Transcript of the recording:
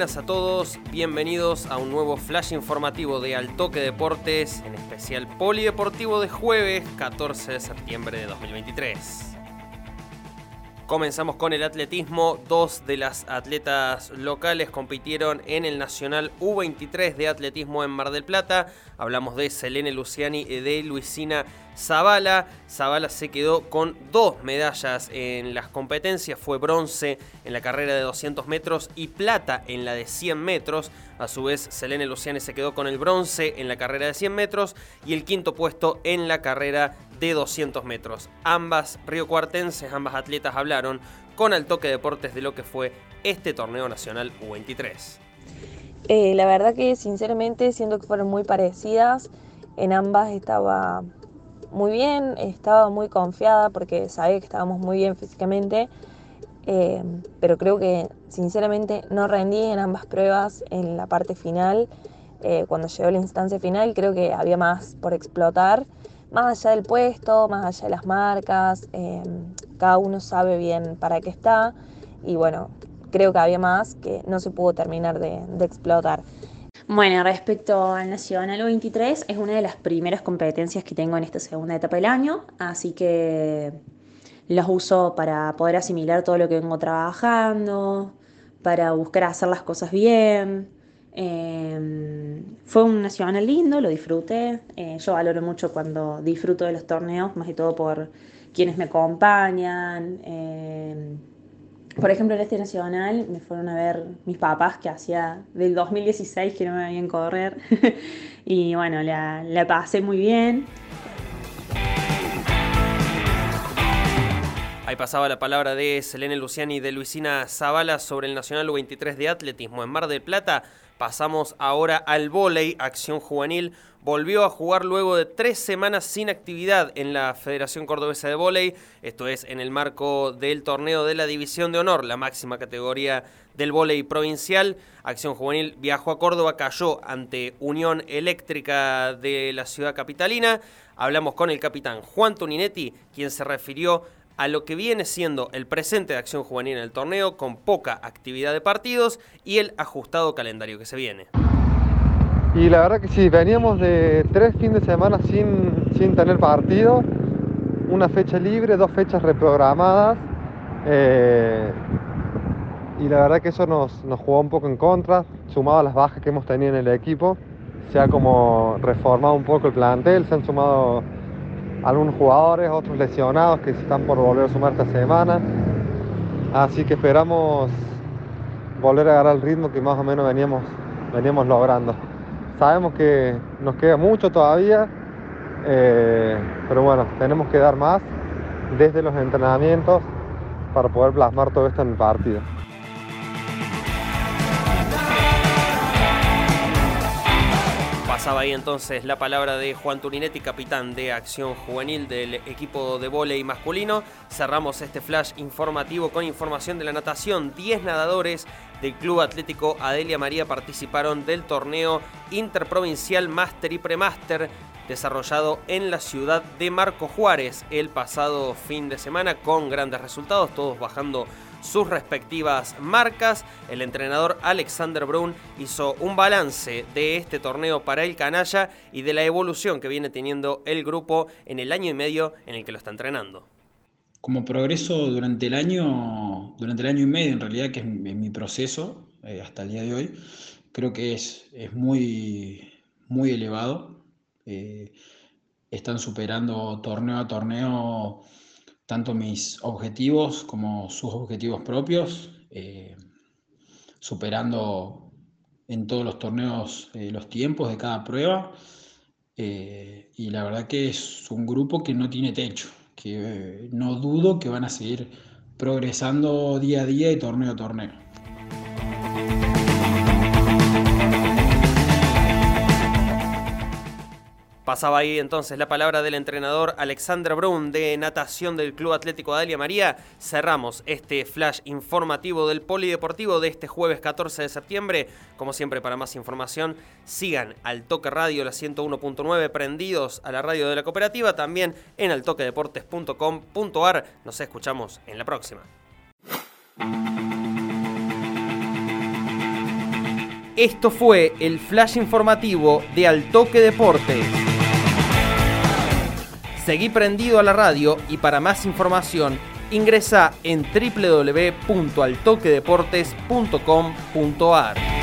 Buenas a todos, bienvenidos a un nuevo flash informativo de Altoque Deportes, en especial Polideportivo de jueves 14 de septiembre de 2023. Comenzamos con el atletismo. Dos de las atletas locales compitieron en el Nacional U23 de atletismo en Mar del Plata. Hablamos de Selene Luciani y de Luisina Zavala. Zavala se quedó con dos medallas en las competencias. Fue bronce en la carrera de 200 metros y plata en la de 100 metros. A su vez, Selene Luciani se quedó con el bronce en la carrera de 100 metros y el quinto puesto en la carrera de 200 metros. Ambas riocuartenses, ambas atletas hablaron con el toque deportes de lo que fue este torneo nacional U23. Eh, la verdad que sinceramente siento que fueron muy parecidas. En ambas estaba muy bien, estaba muy confiada porque sabía que estábamos muy bien físicamente eh, pero creo que sinceramente no rendí en ambas pruebas en la parte final. Eh, cuando llegó la instancia final creo que había más por explotar, más allá del puesto, más allá de las marcas, eh, cada uno sabe bien para qué está y bueno, creo que había más que no se pudo terminar de, de explotar. Bueno, respecto al Nacional 23, es una de las primeras competencias que tengo en esta segunda etapa del año, así que los uso para poder asimilar todo lo que vengo trabajando, para buscar hacer las cosas bien. Em, fue un nacional lindo, lo disfruté. Eh, yo valoro mucho cuando disfruto de los torneos, más que todo por quienes me acompañan. Em, por ejemplo, en este nacional me fueron a ver mis papás que hacía del 2016 que no me veían correr. y bueno, la, la pasé muy bien. Ahí pasaba la palabra de Selene Luciani y de Luisina Zavala sobre el Nacional U23 de Atletismo en Mar del Plata. Pasamos ahora al vóley, acción juvenil. Volvió a jugar luego de tres semanas sin actividad en la Federación Cordobesa de Vóley. Esto es en el marco del torneo de la División de Honor, la máxima categoría del vóley provincial. Acción Juvenil viajó a Córdoba, cayó ante Unión Eléctrica de la ciudad capitalina. Hablamos con el capitán Juan Toninetti, quien se refirió a lo que viene siendo el presente de acción juvenil en el torneo, con poca actividad de partidos y el ajustado calendario que se viene. Y la verdad que sí, veníamos de tres fines de semana sin, sin tener partido, una fecha libre, dos fechas reprogramadas. Eh, y la verdad que eso nos, nos, jugó un poco en contra, sumado a las bajas que hemos tenido en el equipo. Se ha como reformado un poco el plantel, se han sumado algunos jugadores, otros lesionados que están por volver a sumar esta semana. Así que esperamos volver a agarrar el ritmo que más o menos veníamos, veníamos logrando. Sabemos que nos queda mucho todavía, eh, pero bueno, tenemos que dar más desde los entrenamientos para poder plasmar todo esto en el partido. Pasaba ahí entonces la palabra de Juan Turinetti, capitán de Acción Juvenil del equipo de volei masculino. Cerramos este flash informativo con información de la natación. 10 nadadores del Club Atlético Adelia María participaron del torneo interprovincial Master y Premaster desarrollado en la ciudad de Marco Juárez el pasado fin de semana con grandes resultados, todos bajando sus respectivas marcas. El entrenador Alexander Brun hizo un balance de este torneo para el canalla y de la evolución que viene teniendo el grupo en el año y medio en el que lo está entrenando. Como progreso durante el año, durante el año y medio en realidad, que es mi proceso eh, hasta el día de hoy, creo que es, es muy, muy elevado. Eh, están superando torneo a torneo tanto mis objetivos como sus objetivos propios, eh, superando en todos los torneos eh, los tiempos de cada prueba. Eh, y la verdad que es un grupo que no tiene techo, que no dudo que van a seguir progresando día a día y torneo a torneo. Pasaba ahí entonces la palabra del entrenador Alexander Brun de natación del Club Atlético Dalia María. Cerramos este flash informativo del Polideportivo de este jueves 14 de septiembre. Como siempre, para más información, sigan al Toque Radio, la 101.9, prendidos a la radio de la cooperativa, también en altoquedeportes.com.ar. Nos escuchamos en la próxima. Esto fue el flash informativo de Altoque Deportes. Seguí prendido a la radio y para más información ingresa en www.altoquedeportes.com.ar.